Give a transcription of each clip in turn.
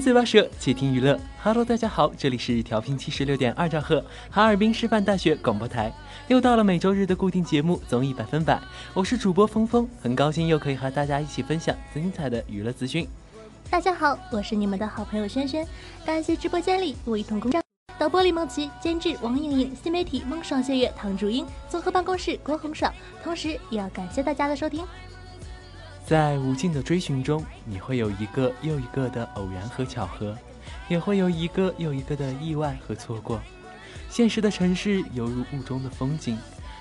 嘴八舌，且听娱乐。Hello，大家好，这里是调频七十六点二兆赫，哈尔滨师范大学广播台。又到了每周日的固定节目《综艺百分百》，我是主播峰峰，很高兴又可以和大家一起分享精彩的娱乐资讯。大家好，我是你们的好朋友轩轩。感谢直播间里我一同工作，导播李梦琪，监制王莹莹，新媒体梦爽岁月唐竹英，综合办公室郭红爽。同时，也要感谢大家的收听。在无尽的追寻中，你会有一个又一个的偶然和巧合，也会有一个又一个的意外和错过。现实的城市犹如雾中的风景，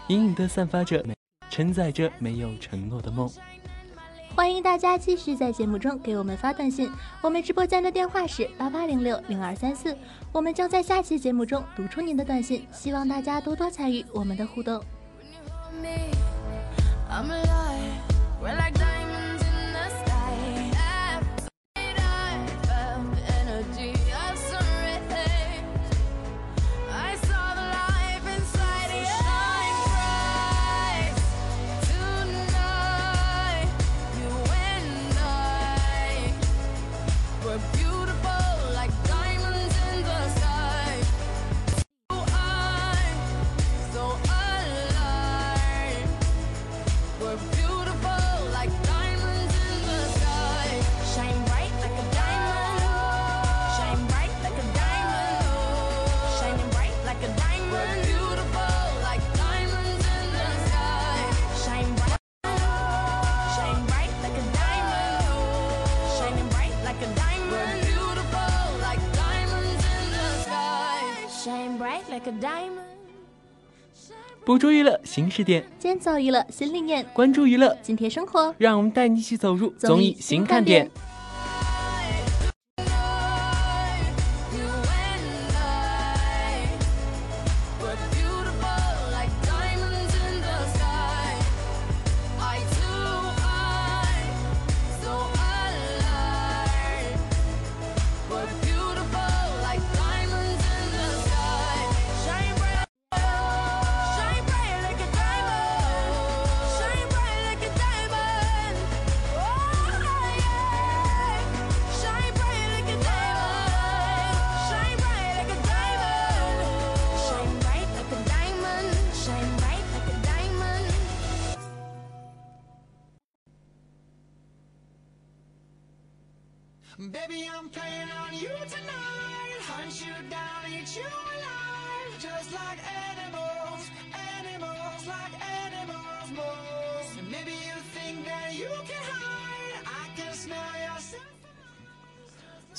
隐隐的散发着美，承载着没有承诺的梦。欢迎大家继续在节目中给我们发短信，我们直播间的电话是八八零六零二三四，我们将在下期节目中读出您的短信，希望大家多多参与我们的互动。I'm alive. We're like diamonds 捕捉娱乐新视点，建造娱乐新理念，关注娱乐，紧贴生活。让我们带你一起走入综艺综艺新看点。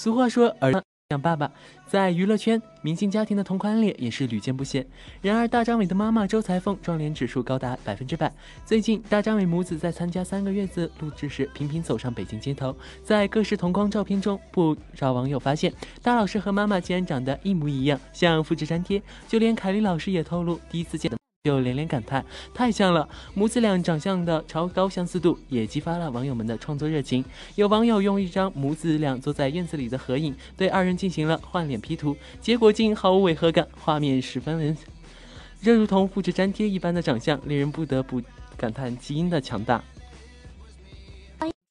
俗话说，儿养爸爸，在娱乐圈，明星家庭的同款脸也是屡见不鲜。然而，大张伟的妈妈周裁缝撞脸指数高达百分之百。最近，大张伟母子在参加三个月子录制时，频频走上北京街头，在各式同框照片中，不少网友发现大老师和妈妈竟然长得一模一样，像复制粘贴。就连凯丽老师也透露，第一次见就连连感叹太像了，母子俩长相的超高相似度也激发了网友们的创作热情。有网友用一张母子俩坐在院子里的合影，对二人进行了换脸 P 图，结果竟毫无违和感，画面十分人，这如同复制粘贴一般的长相，令人不得不感叹基因的强大。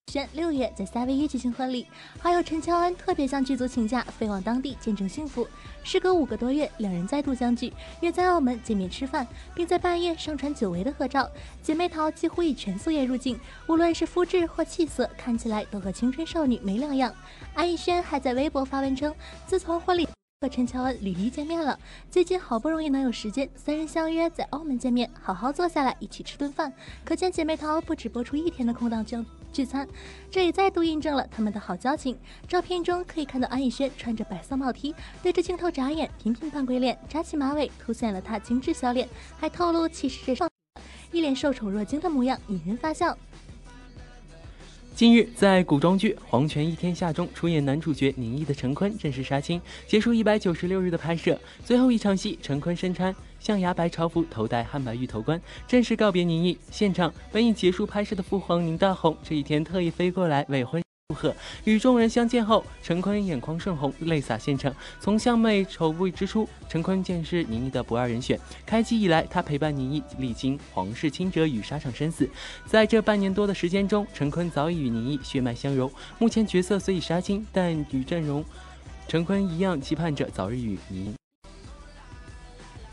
轩六月在夏威夷举行婚礼，还有陈乔恩特别向剧组请假飞往当地见证幸福。时隔五个多月，两人再度相聚，约在澳门见面吃饭，并在半夜上传久违的合照。姐妹淘几乎以全素颜入镜，无论是肤质或气色，看起来都和青春少女没两样。安以轩还在微博发文称，自从婚礼。和陈乔恩屡屡见面了，最近好不容易能有时间，三人相约在澳门见面，好好坐下来一起吃顿饭。可见姐妹淘不止播出一天的空档就聚餐，这也再度印证了他们的好交情。照片中可以看到安以轩穿着白色帽 T，对着镜头眨眼，频频扮鬼脸，扎起马尾，凸显了她精致小脸，还透露气势上，一脸受宠若惊的模样，引人发笑。近日，在古装剧《黄泉一天下》中出演男主角宁毅的陈坤正式杀青，结束一百九十六日的拍摄。最后一场戏，陈坤身穿象牙白朝服，头戴汉白玉头冠，正式告别宁毅。现场本已结束拍摄的父皇宁大红这一天特意飞过来为婚。祝贺！与众人相见后，陈坤眼眶盛红，泪洒现场。从相妹筹备之初，陈坤便是宁毅的不二人选。开机以来，他陪伴宁毅历经皇室倾折与沙场生死。在这半年多的时间中，陈坤早已与宁毅血脉相融。目前角色虽已杀青，但与阵容，陈坤一样期盼着早日与宁毅。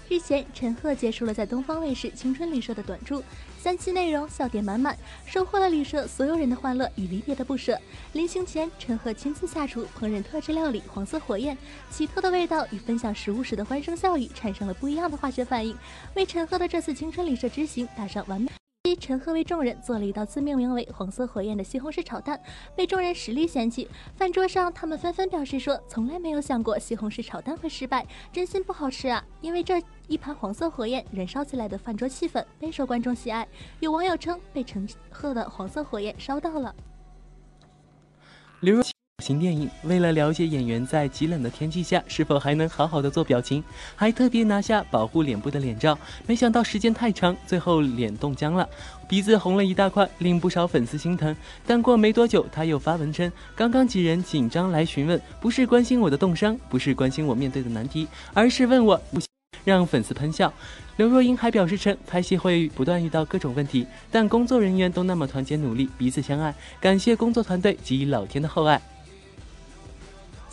日前，陈赫结束了在东方卫视《青春旅社》的短驻，三期内容笑点满满，收获了旅社所有人的欢乐与离别的不舍。临行前，陈赫亲自下厨烹饪特制料理“黄色火焰”，奇特的味道与分享食物时的欢声笑语产生了不一样的化学反应，为陈赫的这次青春旅社之行打上完美。陈赫为众人做了一道自命名为“黄色火焰”的西红柿炒蛋，被众人实力嫌弃。饭桌上，他们纷纷表示说，从来没有想过西红柿炒蛋会失败，真心不好吃啊！因为这一盘黄色火焰燃烧起来的饭桌气氛备受观众喜爱。有网友称，被陈赫的黄色火焰烧到了。刘新电影为了了解演员在极冷的天气下是否还能好好的做表情，还特别拿下保护脸部的脸罩。没想到时间太长，最后脸冻僵了，鼻子红了一大块，令不少粉丝心疼。但过没多久，他又发文称，刚刚几人紧张来询问，不是关心我的冻伤，不是关心我面对的难题，而是问我，让粉丝喷笑。刘若英还表示称，拍戏会不断遇到各种问题，但工作人员都那么团结努力，彼此相爱，感谢工作团队给予老天的厚爱。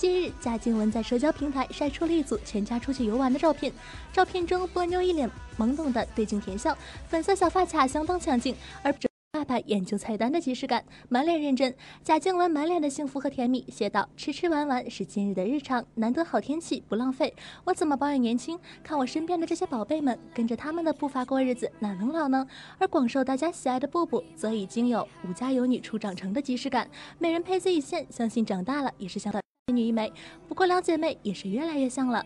近日，贾静雯在社交平台晒出了一组全家出去游玩的照片。照片中，波妞一脸懵懂的对镜甜笑，粉色小发卡相当抢镜，而爸爸研究菜单的即视感，满脸认真。贾静雯满脸的幸福和甜蜜，写道：“吃吃玩玩是今日的日常，难得好天气不浪费，我怎么保养年轻？看我身边的这些宝贝们，跟着他们的步伐过日子，哪能老呢？”而广受大家喜爱的布布，则已经有吾家有女初长成的即视感，美人胚子一现，相信长大了也是相当。美女一枚，不过两姐妹也是越来越像了。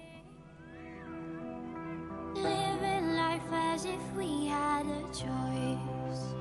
Choice.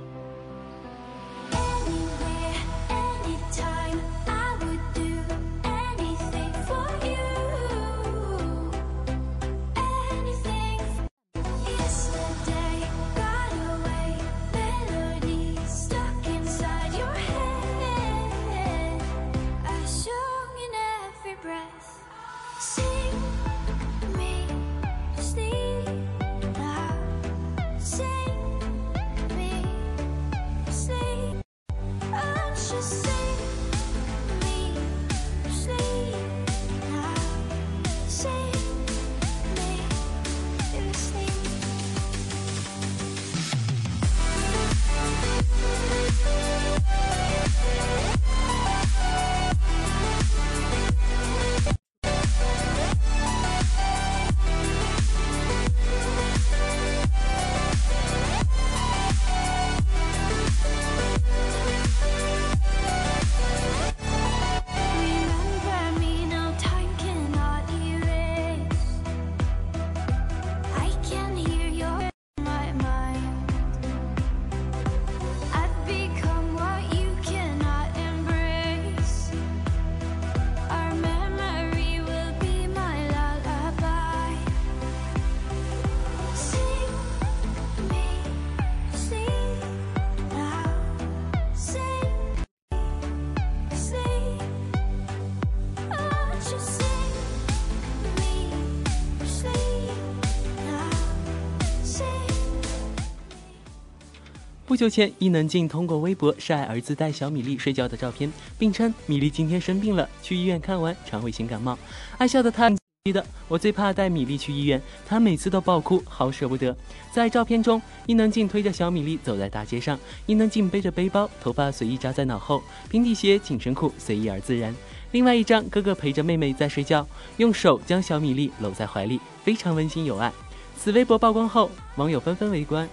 不久前，伊能静通过微博晒儿子带小米粒睡觉的照片，并称米粒今天生病了，去医院看完，肠胃型感冒。爱笑的他。的，我最怕带米粒去医院，她每次都爆哭，好舍不得。在照片中，伊能静推着小米粒走在大街上，伊能静背着背包，头发随意扎在脑后，平底鞋、紧身裤随意而自然。另外一张，哥哥陪着妹妹在睡觉，用手将小米粒搂在怀里，非常温馨有爱。此微博曝光后，网友纷纷围观。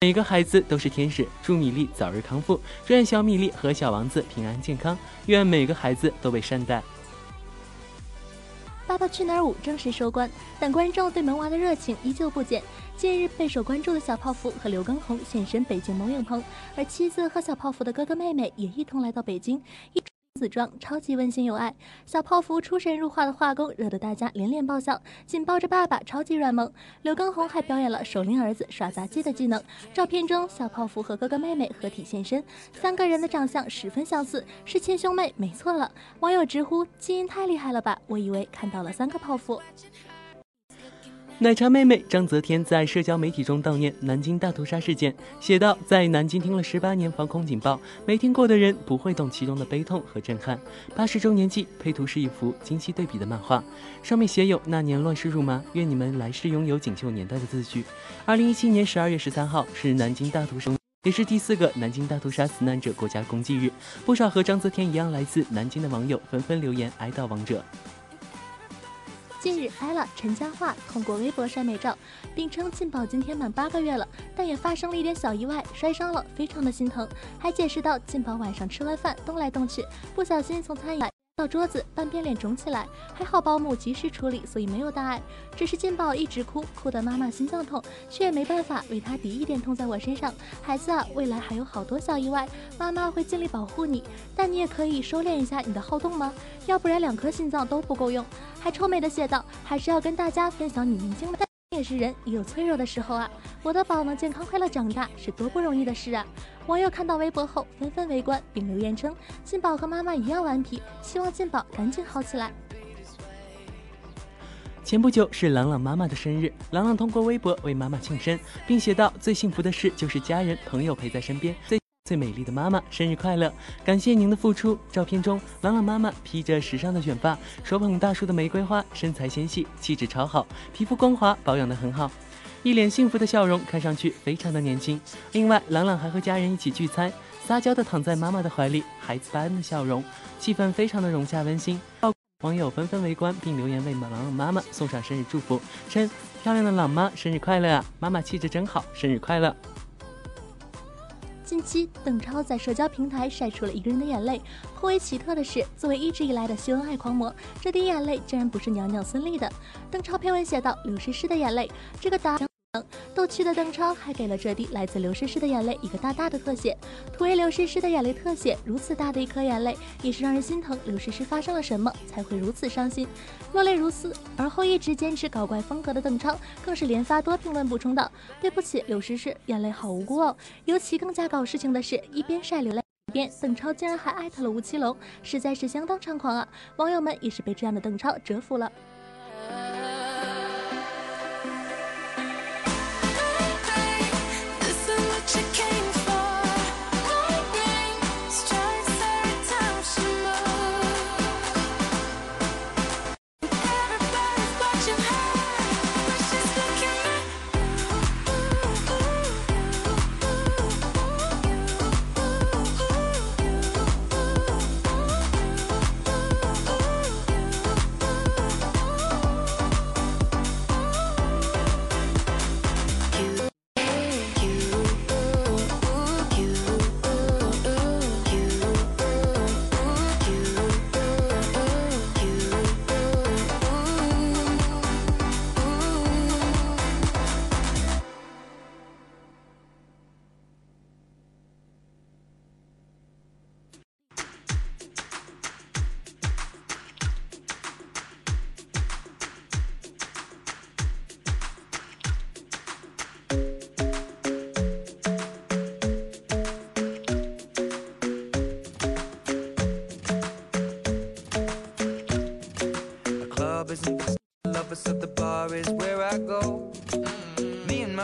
每个孩子都是天使，祝米粒早日康复，祝愿小米粒和小王子平安健康，愿每个孩子都被善待。《爸爸去哪儿五》正式收官，但观众对萌娃的热情依旧不减。近日备受关注的小泡芙和刘畊宏现身北京某影棚，而妻子和小泡芙的哥哥妹妹也一同来到北京。一子装超级温馨有爱，小泡芙出神入化的画工惹得大家连连爆笑，紧抱着爸爸超级软萌。刘畊宏还表演了手拎儿子耍杂技的技能。照片中，小泡芙和哥哥妹妹合体现身，三个人的长相十分相似，是亲兄妹，没错了。网友直呼基因太厉害了吧，我以为看到了三个泡芙。奶茶妹妹张泽天在社交媒体中悼念南京大屠杀事件，写道：“在南京听了十八年防空警报，没听过的人不会懂其中的悲痛和震撼。”八十周年祭配图是一幅精细对比的漫画，上面写有“那年乱世辱骂，愿你们来世拥有锦绣年代”的字句。二零一七年十二月十三号是南京大屠杀，也是第四个南京大屠杀死难者国家公祭日，不少和张泽天一样来自南京的网友纷纷留言哀悼亡者。近日，ella 陈嘉桦通过微博晒美照，并称劲宝今天满八个月了，但也发生了一点小意外，摔伤了，非常的心疼。还解释到，劲宝晚上吃完饭动来动去，不小心从餐椅到桌子，半边脸肿起来，还好保姆及时处理，所以没有大碍。只是金宝一直哭，哭得妈妈心脏痛，却也没办法为他抵一点痛在我身上。孩子啊，未来还有好多小意外，妈妈会尽力保护你，但你也可以收敛一下你的好动吗？要不然两颗心脏都不够用。还臭美的写道，还是要跟大家分享女明星的。也是人也有脆弱的时候啊！我的宝能健康快乐长大是多不容易的事啊！网友看到微博后纷纷围观，并留言称劲宝和妈妈一样顽皮，希望劲宝赶紧好起来。前不久是朗朗妈妈的生日，朗朗通过微博为妈妈庆生，并写道：“最幸福的事就是家人朋友陪在身边。”最最美丽的妈妈，生日快乐！感谢您的付出。照片中，朗朗妈妈披着时尚的卷发，手捧大束的玫瑰花，身材纤细，气质超好，皮肤光滑，保养得很好，一脸幸福的笑容，看上去非常的年轻。另外，朗朗还和家人一起聚餐，撒娇的躺在妈妈的怀里，孩子般的笑容，气氛非常的融洽温馨。网友纷纷围观并留言为朗朗妈妈送上生日祝福，称漂亮的朗妈生日快乐啊！妈妈气质真好，生日快乐！近期，邓超在社交平台晒出了一个人的眼泪。颇为奇特的是，作为一直以来的秀恩爱狂魔，这滴眼泪竟然不是娘娘孙俪的。邓超配文写道：“刘诗诗的眼泪。”这个答案。逗趣的邓超还给了这滴来自刘诗诗的眼泪一个大大的特写，图为刘诗诗的眼泪特写。如此大的一颗眼泪，也是让人心疼。刘诗诗发生了什么才会如此伤心，落泪如斯？而后一直坚持搞怪风格的邓超，更是连发多评论补充道：“对不起，刘诗诗，眼泪好无辜哦。”尤其更加搞事情的是，一边晒流泪，一边邓超竟然还艾特了吴奇隆，实在是相当猖狂啊！网友们也是被这样的邓超折服了。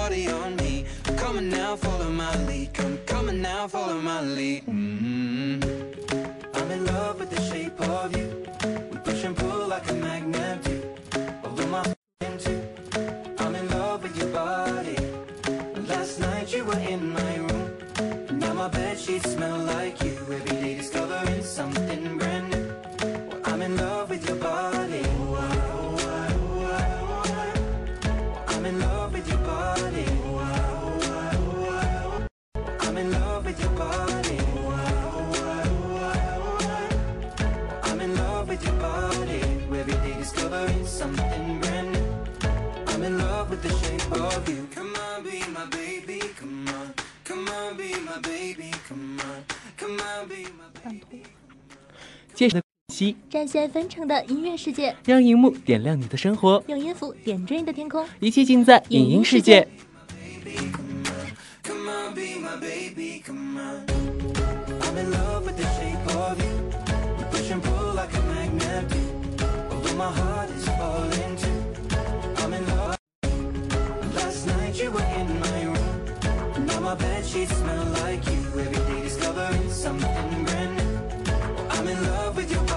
body on me. Come on now, follow my lead. Come, on now, follow my lead. mm I'm 届时的息，展现纷呈的音乐世界，让荧幕点亮你的生活，用音符点缀你的天空。一切尽在影音世界。Come on, be my baby, come on. I'm in love with the shape of you. We push and pull like a magnet do. Although my heart is falling too. I'm in love. Last night you were in my room. Now my bed sheets smell like you. Every day discovering something love with your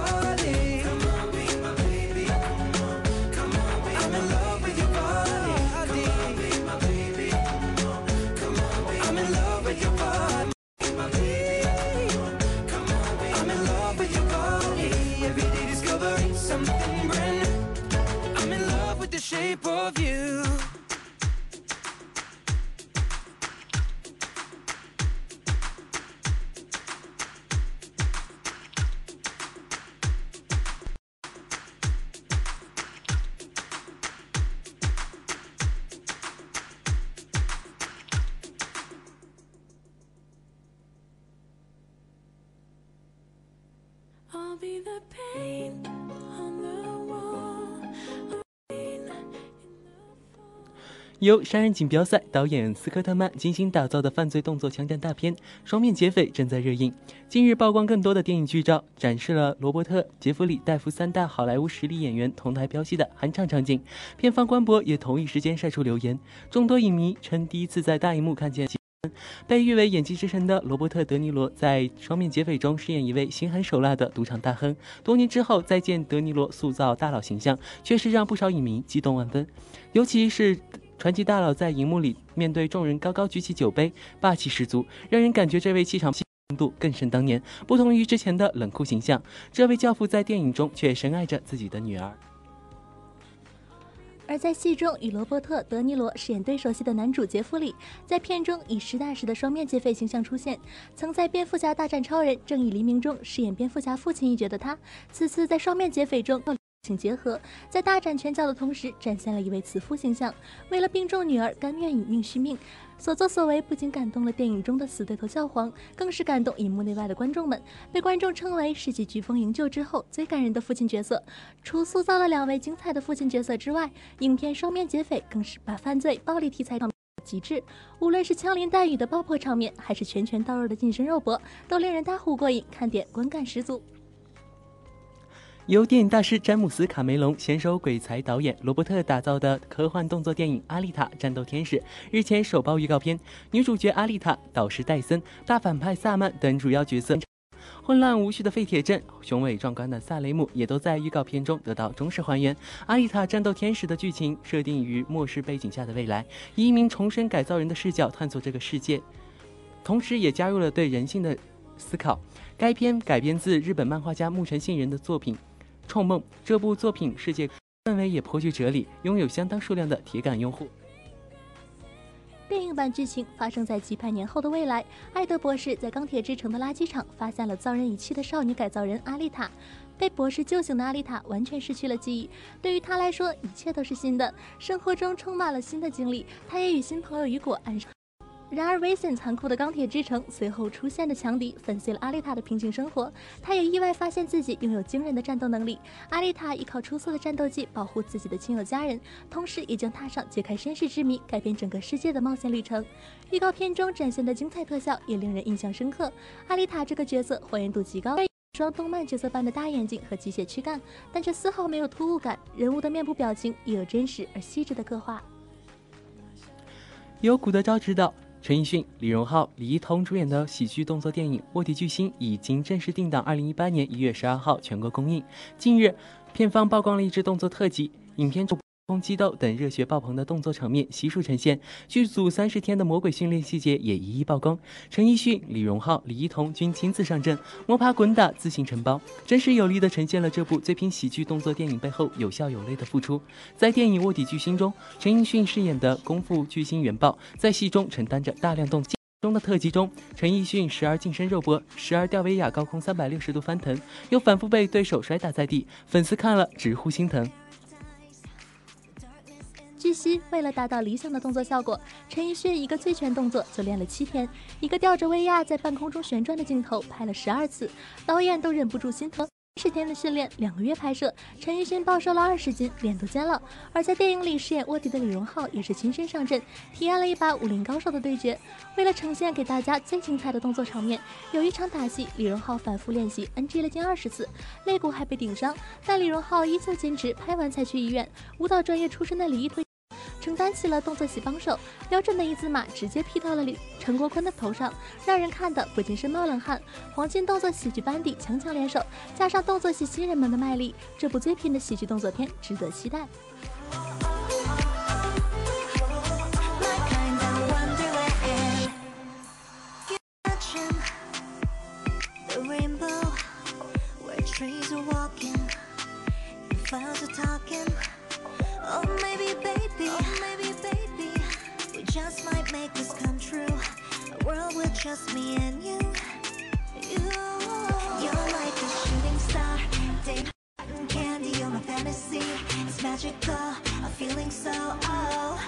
由杀人锦标赛导演斯科特曼精心打造的犯罪动作枪战大片《双面劫匪》正在热映。近日曝光更多的电影剧照，展示了罗伯特·杰弗里、戴夫三大好莱坞实力演员同台飙戏的酣畅场景。片方官博也同一时间晒出留言，众多影迷称第一次在大荧幕看见。被誉为演技之神的罗伯特·德尼罗在《双面劫匪》中饰演一位心狠手辣的赌场大亨。多年之后再见德尼罗塑造大佬形象，确实让不少影迷激动万分。尤其是传奇大佬在荧幕里面对众人高高举起酒杯，霸气十足，让人感觉这位气场度更胜当年。不同于之前的冷酷形象，这位教父在电影中却深爱着自己的女儿。而在戏中与罗伯特·德尼罗饰演对手戏的男主杰弗里，在片中以实打实的双面劫匪形象出现。曾在《蝙蝠侠大战超人：正义黎明》中饰演蝙蝠侠父亲一角的他，此次在《双面劫匪》中情结合，在大展拳脚的同时，展现了一位慈父形象，为了病重女儿甘愿以命续命，所作所为不仅感动了电影中的死对头教皇，更是感动荧幕内外的观众们，被观众称为世纪《飓风营救》之后最感人的父亲角色。除塑造了两位精彩的父亲角色之外，影片双面劫匪更是把犯罪暴力题材到极致，无论是枪林弹雨的爆破场面，还是拳拳到肉的近身肉搏，都令人大呼过瘾，看点观感十足。由电影大师詹姆斯·卡梅隆携手鬼才导演罗伯特打造的科幻动作电影《阿丽塔：战斗天使》日前首曝预告片，女主角阿丽塔、导师戴森、大反派萨曼等主要角色。混乱无序的废铁镇，雄伟壮观的萨雷姆也都在预告片中得到忠实还原。《阿丽塔：战斗天使》的剧情设定于末世背景下的未来，以一名重生改造人的视角探索这个世界，同时也加入了对人性的思考。该片改编自日本漫画家木城信人的作品。《创梦》这部作品世界氛围也颇具哲理，拥有相当数量的铁杆用户。电影版剧情发生在几百年后的未来，艾德博士在钢铁之城的垃圾场发现了遭人遗弃的少女改造人阿丽塔。被博士救醒的阿丽塔完全失去了记忆，对于她来说，一切都是新的，生活中充满了新的经历。她也与新朋友雨果暗上。然而，危险残酷的钢铁之城随后出现的强敌粉碎了阿丽塔的平静生活。她也意外发现自己拥有惊人的战斗能力。阿丽塔依靠出色的战斗技保护自己的亲友家人，同时也将踏上揭开身世之谜、改变整个世界的冒险旅程。预告片中展现的精彩特效也令人印象深刻。阿丽塔这个角色还原度极高，双动漫角色般的大眼睛和机械躯干，但却丝毫没有突兀感。人物的面部表情也有真实而细致的刻画。由古德昭执导。陈奕迅、李荣浩、李一桐主演的喜剧动作电影《卧底巨星》已经正式定档二零一八年一月十二号全国公映。近日，片方曝光了一支动作特辑，影片中空激斗等热血爆棚的动作场面悉数呈现，剧组三十天的魔鬼训练细节也一一曝光。陈奕迅、李荣浩、李一桐均亲自上阵，摸爬滚打，自行承包，真实有力地呈现了这部最拼喜剧动作电影背后有笑有泪的付出。在电影《卧底巨星》中，陈奕迅饰演的功夫巨星元爆，在戏中承担着大量动作。中的特辑中，陈奕迅时而近身肉搏，时而吊威亚高空三百六十度翻腾，又反复被对手摔打在地，粉丝看了直呼心疼。据悉，为了达到理想的动作效果，陈奕迅一个醉拳动作就练了七天，一个吊着威亚在半空中旋转的镜头拍了十二次，导演都忍不住心疼。十天的训练，两个月拍摄，陈奕迅暴瘦了二十斤，脸都尖了。而在电影里饰演卧底的李荣浩也是亲身上阵，体验了一把武林高手的对决。为了呈现给大家最精彩的动作场面，有一场打戏，李荣浩反复练习，NG 了近二十次，肋骨还被顶伤，但李荣浩依旧坚持拍完才去医院。舞蹈专业出身的李一推。承担起了动作戏帮手，标准的一字马直接劈到了李陈国坤的头上，让人看的不禁是冒冷汗。黄金动作喜剧班底强强联手，加上动作戏新人们的卖力，这部最拼的喜剧动作片值得期待。My kind of wonderland. Imagine the rainbow where trees are walking and flowers are talking. Oh, maybe, baby, oh, maybe, baby, we just might make this come true. A world with just me and you. You, you're like a shooting star. Day cotton candy, you're my fantasy. It's magical, a feeling so oh.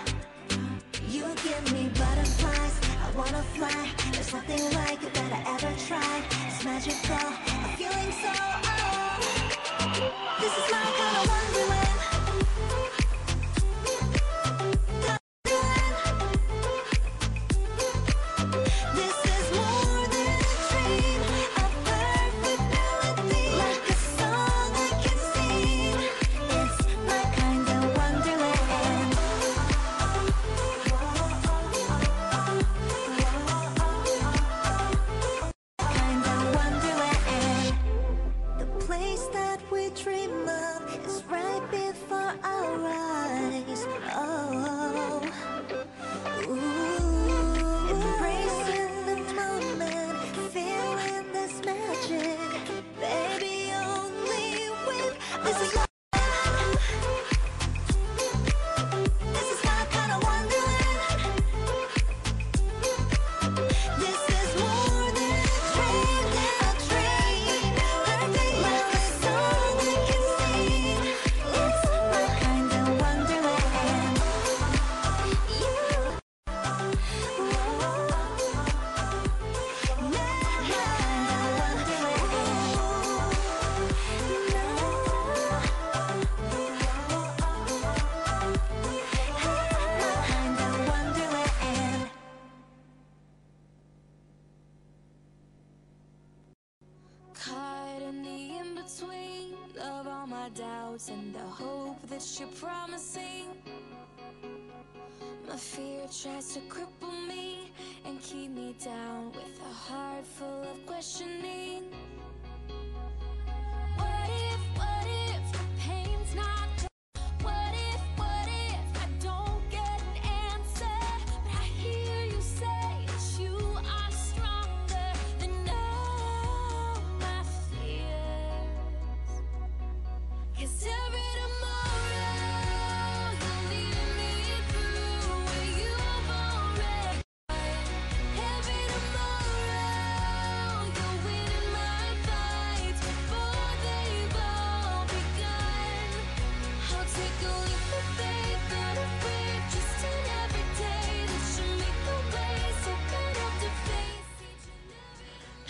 You give me butterflies, I wanna fly. There's nothing like it that I ever tried. It's magical, doubts and the hope that you're promising. My fear tries to cripple me and keep me down with a heart full of questioning.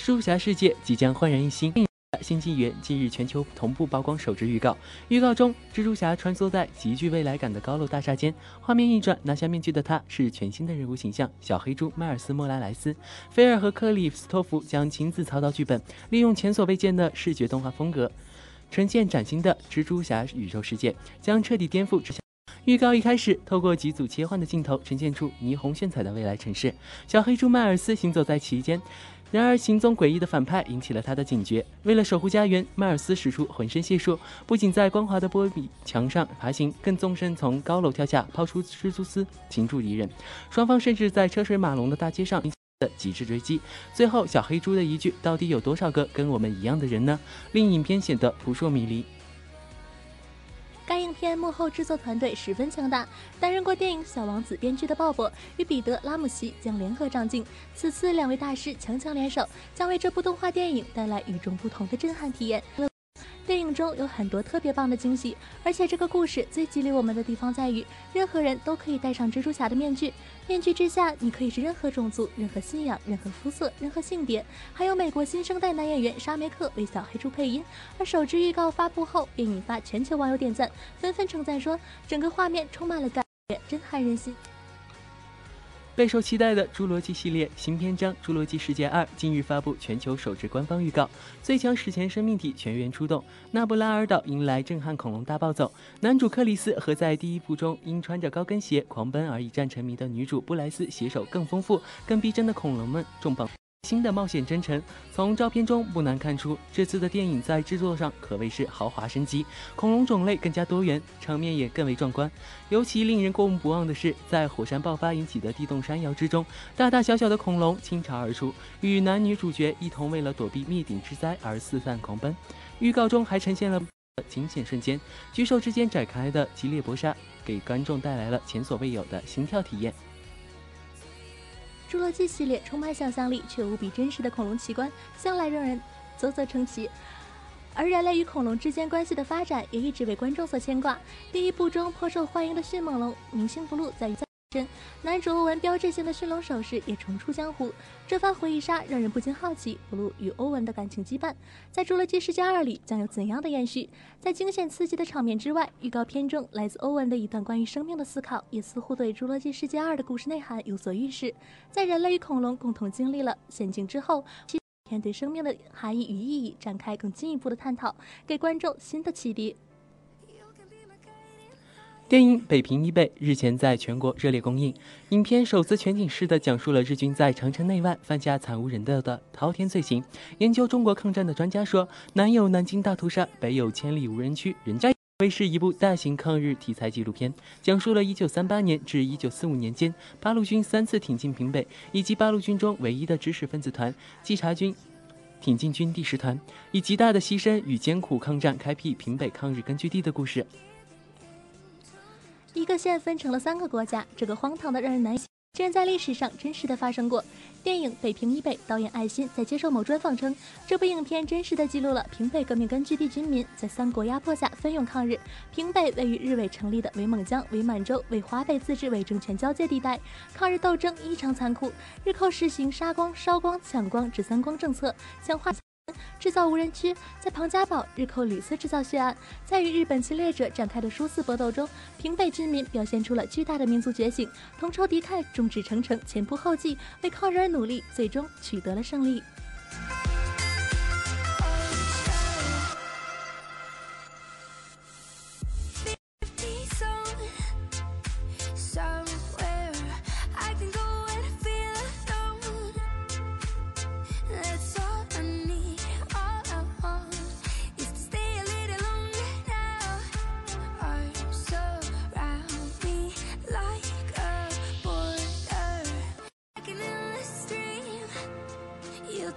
蜘蛛侠世界即将焕然一新。新纪元近日全球同步曝光首支预告，预告中，蜘蛛侠穿梭在极具未来感的高楼大厦间，画面一转，拿下面具的他是全新的人物形象——小黑猪迈尔斯·莫拉莱斯。菲尔和克里斯托弗将亲自操刀剧本，利用前所未见的视觉动画风格，呈现崭新的蜘蛛侠宇宙世界，将彻底颠覆之。预告一开始，透过几组切换的镜头，呈现出霓虹炫彩的未来城市。小黑猪迈尔斯行走在其间，然而行踪诡异的反派引起了他的警觉。为了守护家园，迈尔斯使出浑身解数，不仅在光滑的玻璃墙上爬行，更纵身从高楼跳下，抛出蜘蛛丝擒住敌人。双方甚至在车水马龙的大街上的极致追击。最后，小黑猪的一句“到底有多少个跟我们一样的人呢？”令影片显得扑朔迷离。该影片幕后制作团队十分强大，担任过电影《小王子》编剧的鲍勃与彼得·拉姆西将联合上镜。此次两位大师强强联手，将为这部动画电影带来与众不同的震撼体验。电影中有很多特别棒的惊喜，而且这个故事最激励我们的地方在于，任何人都可以戴上蜘蛛侠的面具，面具之下你可以是任何种族、任何信仰、任何肤色、任何性别。还有美国新生代男演员沙梅克为小黑猪配音，而首支预告发布后便引发全球网友点赞，纷纷称赞说整个画面充满了感觉，震撼人心。备受期待的《侏罗纪》系列新篇章《侏罗纪世界二》近日发布全球首支官方预告，最强史前生命体全员出动，纳布拉尔岛迎来震撼恐龙大暴走。男主克里斯和在第一部中因穿着高跟鞋狂奔而一战成名的女主布莱斯携手更丰富、更逼真的恐龙们重磅。新的冒险征程，从照片中不难看出，这次的电影在制作上可谓是豪华升级，恐龙种类更加多元，场面也更为壮观。尤其令人过目不忘的是，在火山爆发引起的地动山摇之中，大大小小的恐龙倾巢而出，与男女主角一同为了躲避灭顶之灾而四散狂奔。预告中还呈现了惊险瞬间，举手之间展开的激烈搏杀，给观众带来了前所未有的心跳体验。侏罗纪系列充满想象力却无比真实的恐龙奇观，向来让人啧啧称奇。而人类与恐龙之间关系的发展也一直为观众所牵挂。第一部中颇受欢迎的迅猛龙明星不露在于男主欧文标志性的驯龙手势也重出江湖。这番回忆杀让人不禁好奇，不露与欧文的感情羁绊，在《侏罗纪世界二》里将有怎样的延续？在惊险刺激的场面之外，预告片中来自欧文的一段关于生命的思考，也似乎对《侏罗纪世界二》的故事内涵有所预示。在人类与恐龙共同经历了险境之后，其片对生命的含义与意义展开更进一步的探讨，给观众新的启迪。电影《北平一北》日前在全国热烈公映。影片首次全景式的讲述了日军在长城内外犯下惨无人道的滔天罪行。研究中国抗战的专家说，南有南京大屠杀，北有千里无人区，人家为是一部大型抗日题材纪录片，讲述了1938年至1945年间八路军三次挺进平北，以及八路军中唯一的知识分子团——稽查军。挺进军第十团以极大的牺牲与艰苦抗战开辟平北抗日根据地的故事。一个县分成了三个国家，这个荒唐的让人难以竟然在历史上真实的发生过。电影《北平以北》导演艾欣在接受某专访称，这部影片真实的记录了平北革命根据地军民在三国压迫下奋勇抗日。平北位于日伪成立的伪蒙江、伪满洲、伪华北自治伪政权交界地带，抗日斗争异常残酷，日寇实行杀光、烧光、抢光“指三光”政策，强化。制造无人区，在庞家堡，日寇屡次制造血案。在与日本侵略者展开的殊死搏斗中，平北之民表现出了巨大的民族觉醒，同仇敌忾，众志成城，前仆后继，为抗日而努力，最终取得了胜利。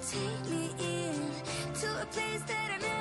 take me in to a place that I never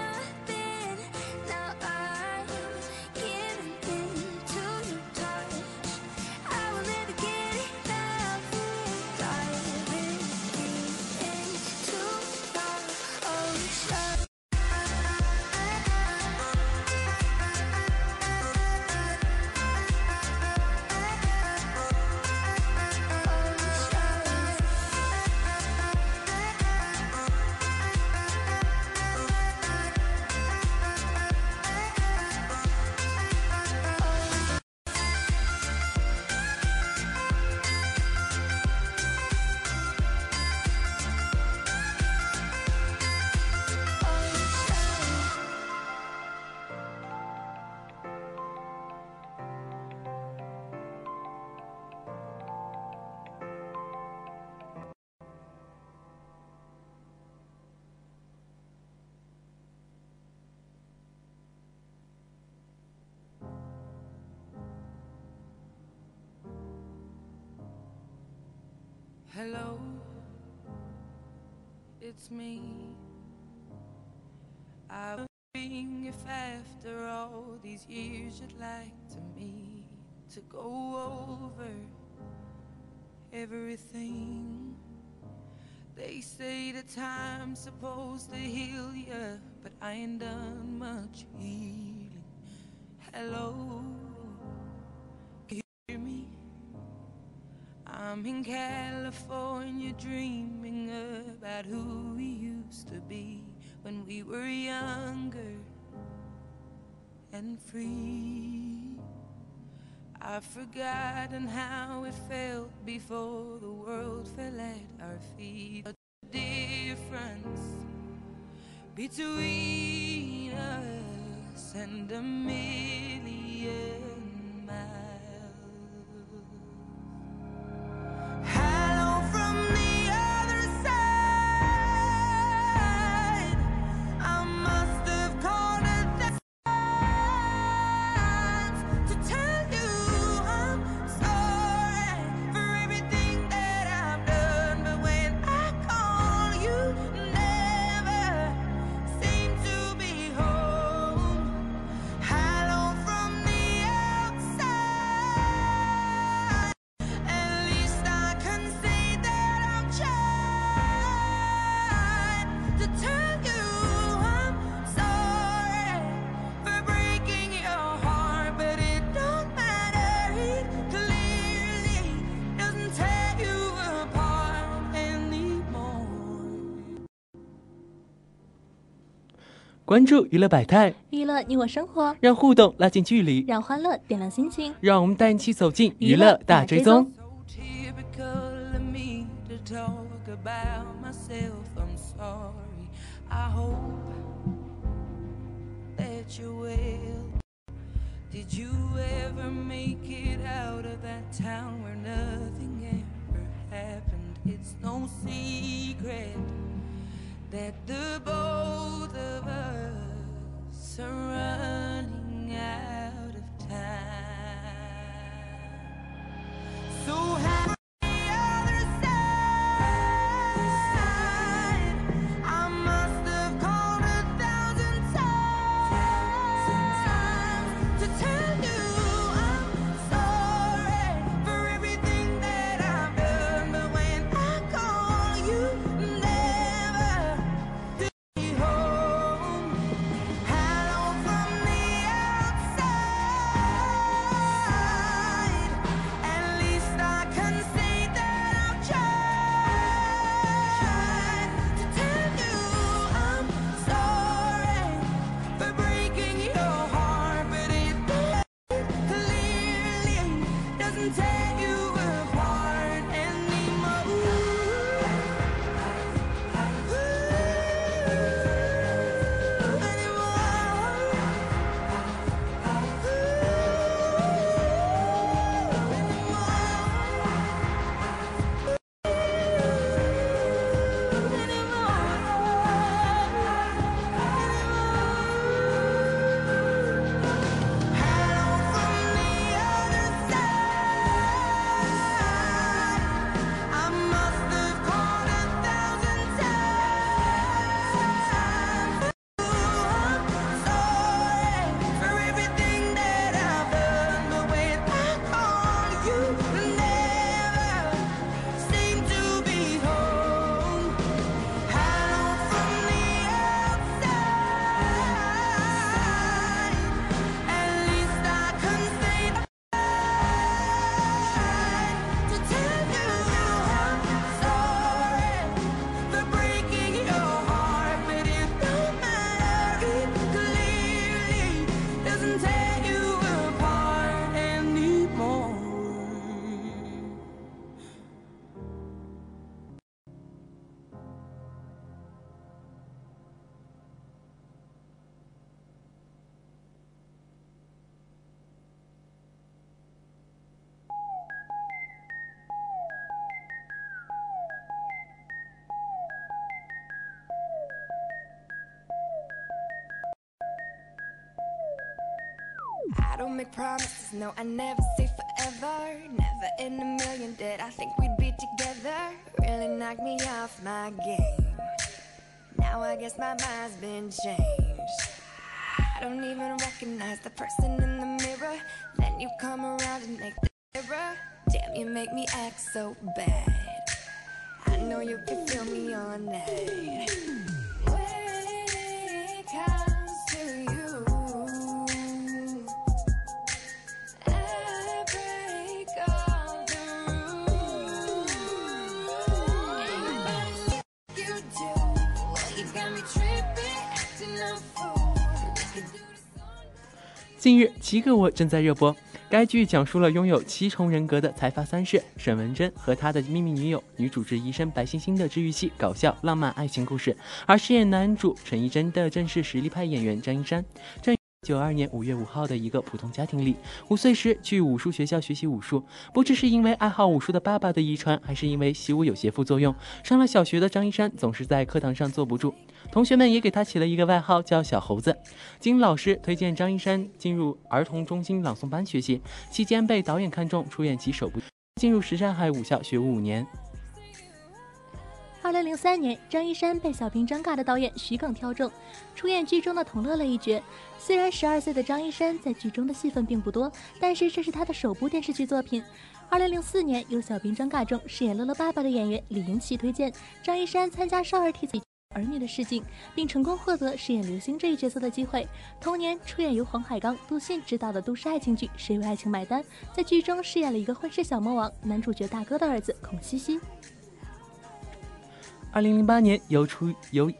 Hello, it's me. I'm wondering if after all these years you'd like to meet to go over everything. They say the time's supposed to heal ya, but I ain't done much healing. Hello, I'm in California dreaming about who we used to be when we were younger and free. I've forgotten how it felt before the world fell at our feet. The difference between us and a million 关注娱乐百态，娱乐你我生活，让互动拉近距离，让欢乐点亮心情。让我们带你一起走进娱乐大大追追踪踪。So typical of me to talk about myself. I'm sorry. I hope that you're well. Did you ever make it out of that town where nothing ever happened? It's no secret that the both of us are running out of time. So happy contain don't make promises, no, I never say forever. Never in a million did I think we'd be together. Really knocked me off my game. Now I guess my mind's been changed. I don't even recognize the person in the mirror. Then you come around and make the mirror. Damn, you make me act so bad. I know you can feel me all night. 近日，《七个我》正在热播。该剧讲述了拥有七重人格的财阀三世沈文珍和他的秘密女友女主治医生白欣欣的治愈系搞笑浪漫爱情故事。而饰演男主陈绮贞的正是实力派演员张一山。九二年五月五号的一个普通家庭里，五岁时去武术学校学习武术，不知是因为爱好武术的爸爸的遗传，还是因为习武有些副作用，上了小学的张一山总是在课堂上坐不住，同学们也给他起了一个外号叫小猴子。经老师推荐，张一山进入儿童中心朗诵班学习，期间被导演看中，出演其首部，进入什刹海武校学武五年。二零零三年，张一山被小兵张嘎的导演徐耿挑中，出演剧中的童乐乐一角。虽然十二岁的张一山在剧中的戏份并不多，但是这是他的首部电视剧作品。二零零四年，由小兵张嘎中饰演乐乐爸爸的演员李云奇推荐张一山参加少儿题材儿女的试镜，并成功获得饰演刘星这一角色的机会。同年，出演由黄海刚、杜信执导的都市爱情剧《谁为爱情买单》，在剧中饰演了一个混世小魔王男主角大哥的儿子孔西西。二零零八年，由出由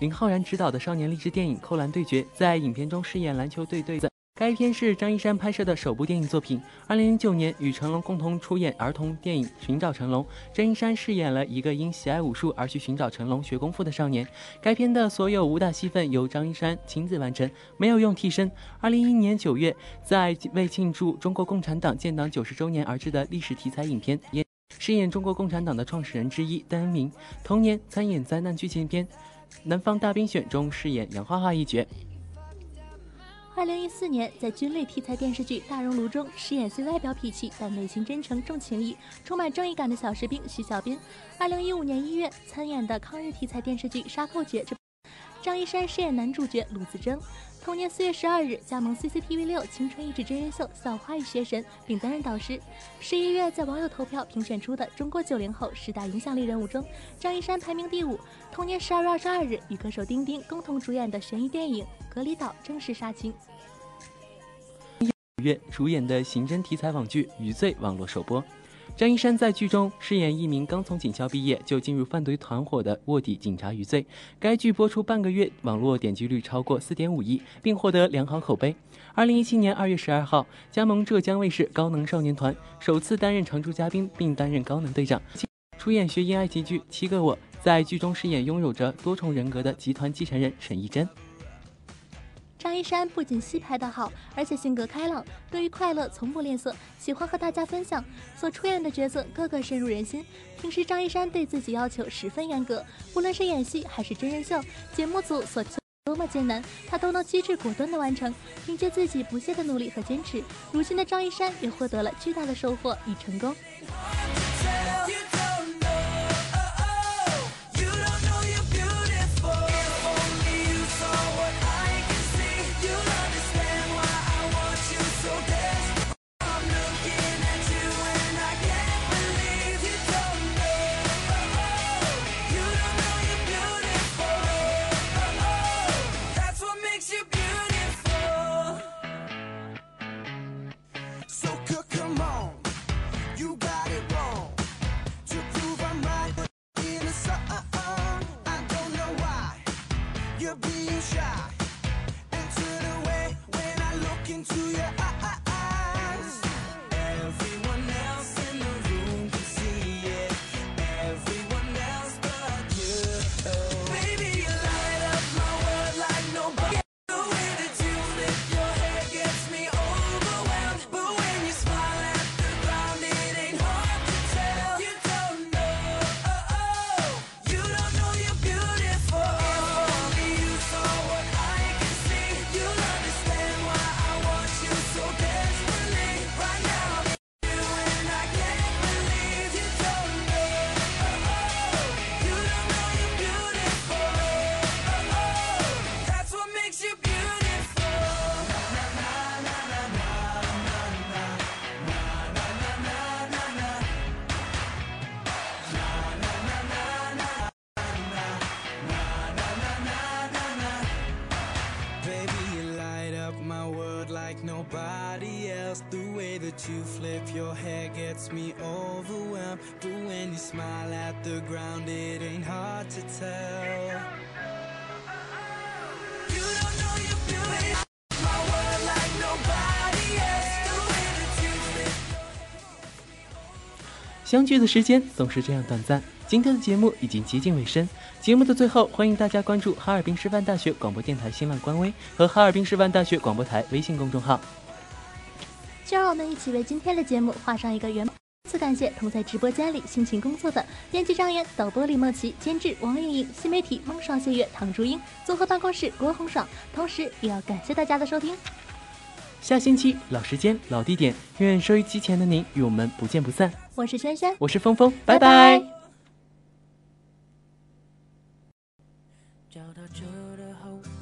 林浩然执导的少年励志电影《扣篮对决》在影片中饰演篮球队队子。该片是张一山拍摄的首部电影作品。二零零九年，与成龙共同出演儿童电影《寻找成龙》，张一山饰演了一个因喜爱武术而去寻找成龙学功夫的少年。该片的所有武打戏份由张一山亲自完成，没有用替身。二零一一年九月，在为庆祝中国共产党建党九十周年而制的历史题材影片《饰演中国共产党的创始人之一邓恩铭，同年参演灾难剧情片《南方大兵选》中饰演杨花花一角。二零一四年，在军类题材电视剧《大熔炉》中饰演虽外表痞气但内心真诚、重情义、充满正义感的小士兵徐小斌。二零一五年一月参演的抗日题材电视剧《杀寇诀》，张一山饰演男主角鲁子征。同年四月十二日，加盟 CCTV 六青春益智真人秀《校花与学神》，并担任导师。十一月，在网友投票评选出的中国九零后十大影响力人物中，张一山排名第五。同年十二月二十二日，与歌手丁丁共同主演的悬疑电影《隔离岛》正式杀青。五月主演的刑侦题材网剧《余罪》网络首播。张一山在剧中饰演一名刚从警校毕业就进入贩毒团伙的卧底警察余罪。该剧播出半个月，网络点击率超过四点五亿，并获得良好口碑。二零一七年二月十二号，加盟浙江卫视《高能少年团》，首次担任常驻嘉宾，并担任高能队长。出演学音爱情剧《七个我》，在剧中饰演拥有着多重人格的集团继承人沈艺珍。张一山不仅戏拍得好，而且性格开朗，对于快乐从不吝啬，喜欢和大家分享。所出演的角色个个深入人心。平时张一山对自己要求十分严格，无论是演戏还是真人秀，节目组所求多么艰难，他都能机智果断地完成。凭借自己不懈的努力和坚持，如今的张一山也获得了巨大的收获与成功。相聚的时间总是这样短暂。今天的节目已经接近尾声，节目的最后，欢迎大家关注哈尔滨师范大学广播电台新浪官微和哈尔滨师范大学广播台微信公众号。就让我们一起为今天的节目画上一个圆满。再次感谢同在直播间里辛勤工作的编辑张岩、导播李梦琪、监制王莹莹、新媒体孟爽、谢月、唐竹英、综合办公室郭红爽，同时也要感谢大家的收听。下星期老时间、老地点，愿收音机前的您与我们不见不散。我是轩轩，我是峰峰，拜拜。拜找到这